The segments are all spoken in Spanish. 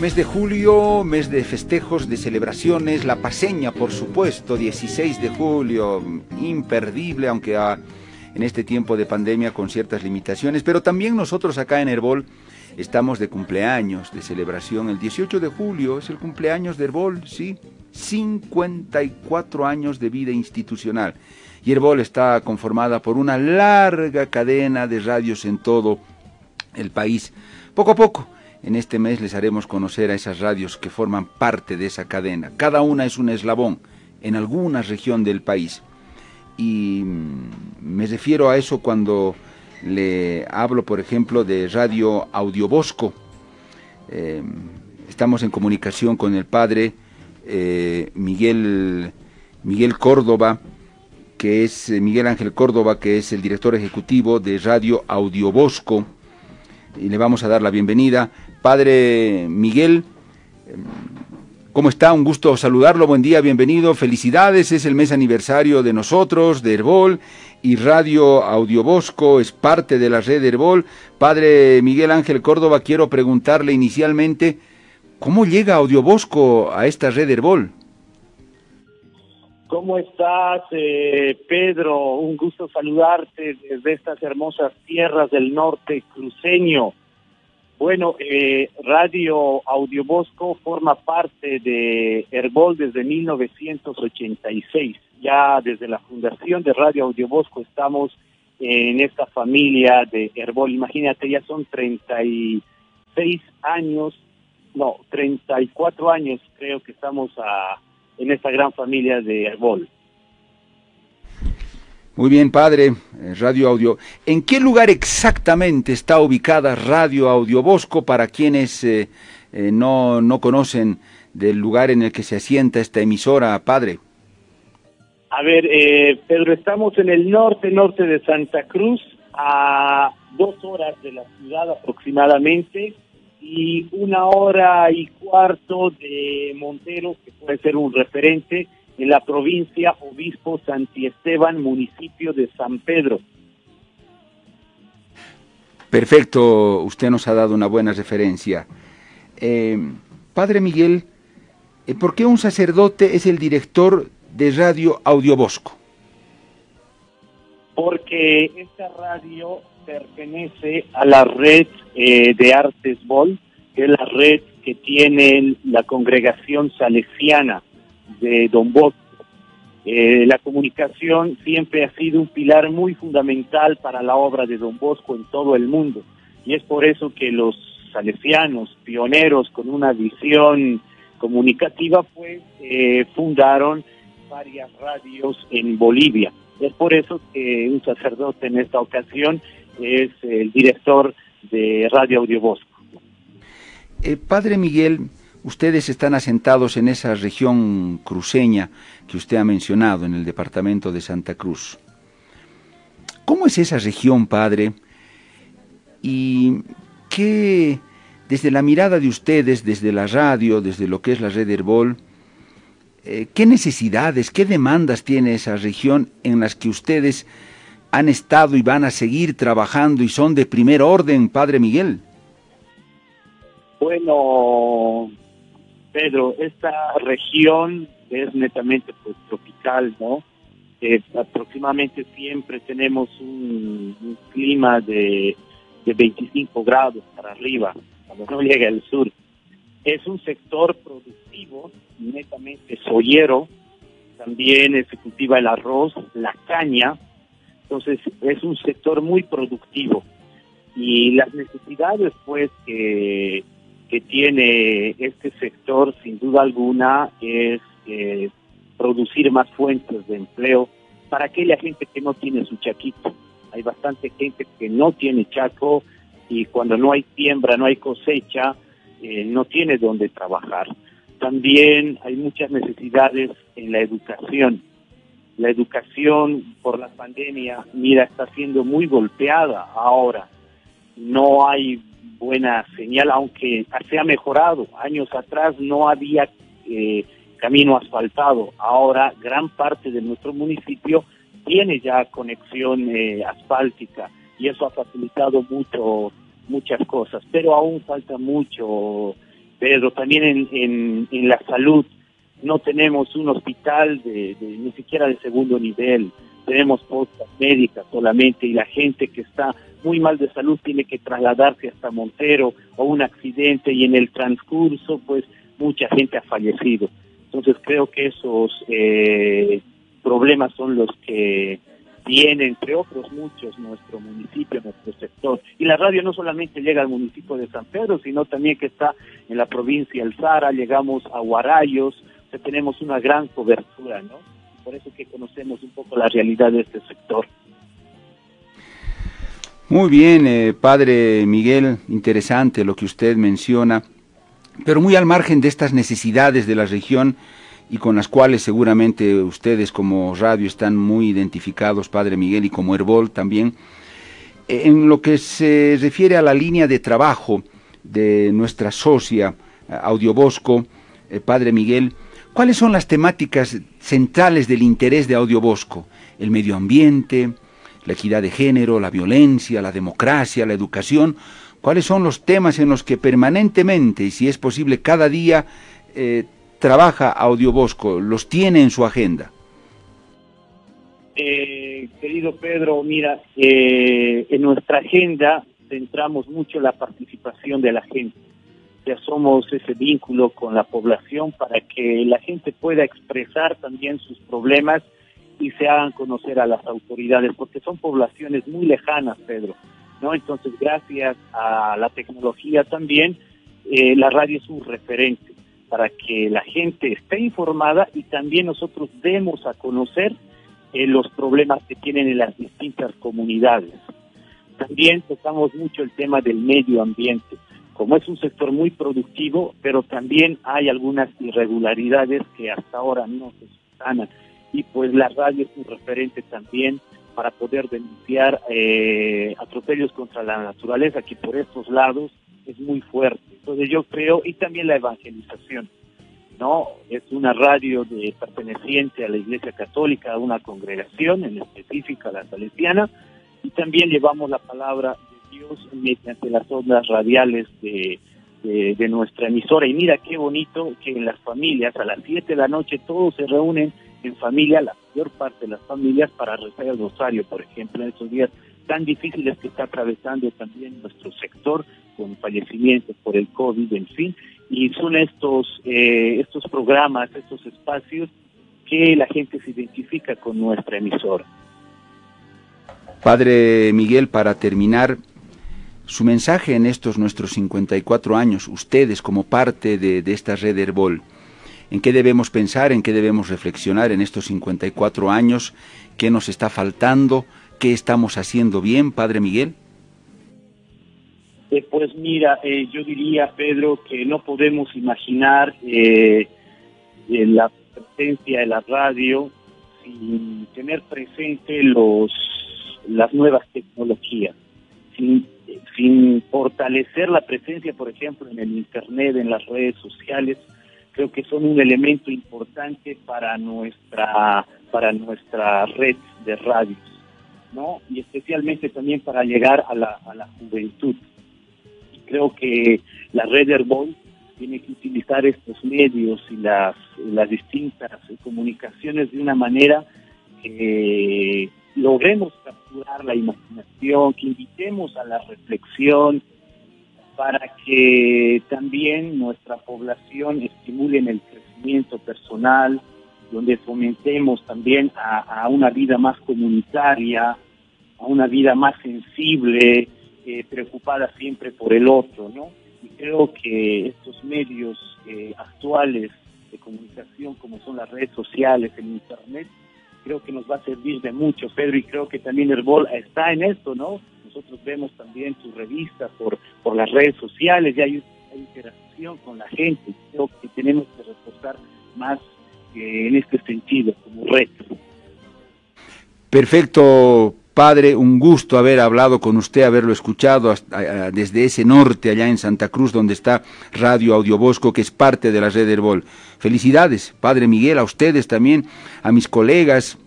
Mes de julio, mes de festejos, de celebraciones, la paseña, por supuesto, 16 de julio, imperdible, aunque en este tiempo de pandemia con ciertas limitaciones, pero también nosotros acá en Herbol estamos de cumpleaños, de celebración. El 18 de julio es el cumpleaños de Herbol, sí, 54 años de vida institucional. Y Herbol está conformada por una larga cadena de radios en todo el país. Poco a poco en este mes les haremos conocer a esas radios que forman parte de esa cadena. Cada una es un eslabón en alguna región del país. Y mm, me refiero a eso cuando le hablo, por ejemplo, de Radio Audiobosco. Eh, estamos en comunicación con el padre eh, Miguel, Miguel Córdoba, que es eh, Miguel Ángel Córdoba, que es el director ejecutivo de Radio Audiobosco. Y le vamos a dar la bienvenida. Padre Miguel, ¿cómo está? Un gusto saludarlo, buen día, bienvenido, felicidades, es el mes aniversario de nosotros, de Herbol, y Radio Audiobosco es parte de la red Herbol. Padre Miguel Ángel Córdoba, quiero preguntarle inicialmente, ¿cómo llega Audiobosco a esta red Herbol? ¿Cómo estás, eh, Pedro? Un gusto saludarte desde estas hermosas tierras del norte cruceño. Bueno, eh, Radio Audiobosco forma parte de Herbol desde 1986. Ya desde la fundación de Radio Audiobosco estamos en esta familia de Herbol. Imagínate, ya son 36 años, no, 34 años creo que estamos a, en esta gran familia de Herbol. Muy bien, padre, eh, Radio Audio. ¿En qué lugar exactamente está ubicada Radio Audio Bosco para quienes eh, eh, no, no conocen del lugar en el que se asienta esta emisora, padre? A ver, Pedro, estamos en el norte, norte de Santa Cruz, a dos horas de la ciudad aproximadamente, y una hora y cuarto de Montero, puede ser un referente, en la provincia Obispo Esteban, municipio de San Pedro. Perfecto, usted nos ha dado una buena referencia. Eh, padre Miguel, eh, ¿por qué un sacerdote es el director de Radio Audiobosco? Porque esta radio pertenece a la red eh, de Artes Bol, que es la red que tiene la congregación salesiana de Don Bosco. Eh, la comunicación siempre ha sido un pilar muy fundamental para la obra de Don Bosco en todo el mundo y es por eso que los salesianos, pioneros con una visión comunicativa, pues eh, fundaron varias radios en Bolivia. Es por eso que un sacerdote en esta ocasión es el director de Radio Audio Bosco. Eh, padre Miguel, Ustedes están asentados en esa región cruceña que usted ha mencionado, en el departamento de Santa Cruz. ¿Cómo es esa región, padre? Y qué, desde la mirada de ustedes, desde la radio, desde lo que es la red Herbol, eh, ¿qué necesidades, qué demandas tiene esa región en las que ustedes han estado y van a seguir trabajando y son de primer orden, Padre Miguel? Bueno, Pedro, esta región es netamente pues, tropical, ¿no? aproximadamente siempre tenemos un, clima de, de 25 grados para arriba, cuando no llega al sur. Es un sector productivo, netamente soyero, también se cultiva el arroz, la caña, entonces es un sector muy productivo. Y las necesidades, pues, que que tiene este sector, sin duda alguna, es eh, producir más fuentes de empleo para aquella gente que no tiene su chaquito. Hay bastante gente que no tiene chaco y cuando no hay siembra, no hay cosecha, eh, no tiene dónde trabajar. También hay muchas necesidades en la educación. La educación por la pandemia, mira, está siendo muy golpeada ahora. No hay buena señal, aunque se ha mejorado. Años atrás no había eh, camino asfaltado. Ahora gran parte de nuestro municipio tiene ya conexión eh, asfáltica y eso ha facilitado mucho muchas cosas, pero aún falta mucho, Pedro, también en, en, en la salud no tenemos un hospital de, ni siquiera de segundo nivel, tenemos postas médicas solamente y la gente que está muy mal de salud tiene que trasladarse hasta Montero o un accidente y en el transcurso pues mucha gente ha fallecido. Entonces creo que esos eh, problemas son los que tiene, entre otros muchos, nuestro municipio, nuestro sector. Y la radio no solamente llega al municipio de San Pedro, sino también que está en la provincia del Zara, llegamos a Guarayos, tenemos una gran cobertura, ¿no? Por eso que conocemos un poco la realidad de este sector. Muy bien, eh, padre Miguel, interesante lo que usted menciona, pero muy al margen de estas necesidades de la región y con las cuales seguramente ustedes como radio están muy identificados, padre Miguel, y como Herbol también, en lo que se refiere a la línea de trabajo de nuestra socia Audiobosco, eh, padre Miguel, ¿cuáles son las temáticas centrales del interés de Audiobosco? El medio ambiente, la equidad de género, la violencia, la democracia, la educación. ¿Cuáles son los temas en los que permanentemente, y si es posible cada día, eh, trabaja Audiobosco? ¿Los tiene en su agenda? Eh, querido Pedro, mira, eh, en nuestra agenda centramos mucho la participación de la gente. Ya somos ese vínculo con la población para que la gente pueda expresar también sus problemas y se hagan conocer a las autoridades, porque son poblaciones muy lejanas, Pedro. ¿no? Entonces, gracias a la tecnología también, eh, la radio es un referente para que la gente esté informada y también nosotros demos a conocer eh, los problemas que tienen en las distintas comunidades. También tocamos mucho el tema del medio ambiente. Como es un sector muy productivo, pero también hay algunas irregularidades que hasta ahora no se sanan y pues la radio es un referente también para poder denunciar eh, atropellos contra la naturaleza que por estos lados es muy fuerte. Entonces yo creo, y también la evangelización, ¿no? Es una radio de perteneciente a la Iglesia Católica, a una congregación, en específica la salesiana, y también llevamos la palabra mediante las ondas radiales de, de, de nuestra emisora. Y mira qué bonito que en las familias, a las 7 de la noche, todos se reúnen en familia, la mayor parte de las familias, para rezar el rosario, por ejemplo, en estos días tan difíciles que está atravesando también nuestro sector, con fallecimientos por el COVID, en fin, y son estos, eh, estos programas, estos espacios que la gente se identifica con nuestra emisora. Padre Miguel, para terminar, su mensaje en estos nuestros 54 años, ustedes como parte de, de esta red Herbol, en qué debemos pensar, en qué debemos reflexionar en estos 54 años, qué nos está faltando, qué estamos haciendo bien, Padre Miguel. Eh, pues mira, eh, yo diría, Pedro, que no podemos imaginar eh, la presencia de la radio sin tener presente los las nuevas tecnologías, sin fortalecer la presencia, por ejemplo, en el Internet, en las redes sociales, creo que son un elemento importante para nuestra para nuestra red de radios, ¿no? Y especialmente también para llegar a la, a la juventud. Creo que la red Herbol tiene que utilizar estos medios y las, las distintas comunicaciones de una manera que logremos capturar la imaginación, que invitemos a la reflexión, para que también nuestra población estimule en el crecimiento personal, donde fomentemos también a, una vida más comunitaria, a una vida más sensible, eh, preocupada siempre por el otro, ¿no? Y creo que estos medios eh, actuales de comunicación, como son las redes sociales, el Internet, creo que nos va a servir de mucho, Pedro, y creo que también el BOL está en esto, ¿no? nosotros vemos también sus revistas por, por las redes sociales, y hay, interacción con la gente. Creo que tenemos que reforzar más eh, en este sentido, como reto. Perfecto, padre, un gusto haber hablado con usted, haberlo escuchado desde ese norte, allá en Santa Cruz, donde está Radio Audiobosco, que es parte de la red Herbol. Felicidades, padre Miguel, a ustedes también, a mis colegas,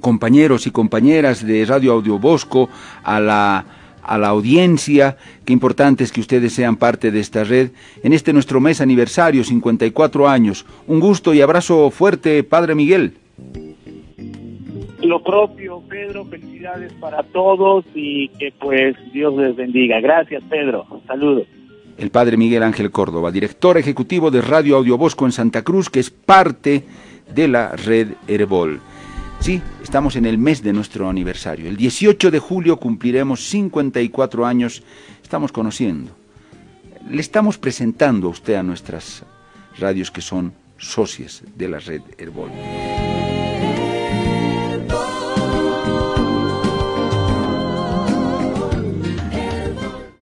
compañeros y compañeras de Radio Audio Bosco, a la, a la audiencia. Qué importante es que ustedes sean parte de esta red en este nuestro mes aniversario, 54 años. Un gusto y abrazo fuerte, Padre Miguel. Lo propio, Pedro, felicidades para todos y que pues Dios les bendiga. Gracias, Pedro. Saludos. El padre Miguel Ángel Córdoba, director ejecutivo de Radio Audio Bosco en Santa Cruz, que es parte de la red Herbol. Sí, estamos en el mes de nuestro aniversario. El 18 de julio cumpliremos 54 años. Estamos conociendo. Le estamos presentando a usted a nuestras radios que son socias de la red Herbol.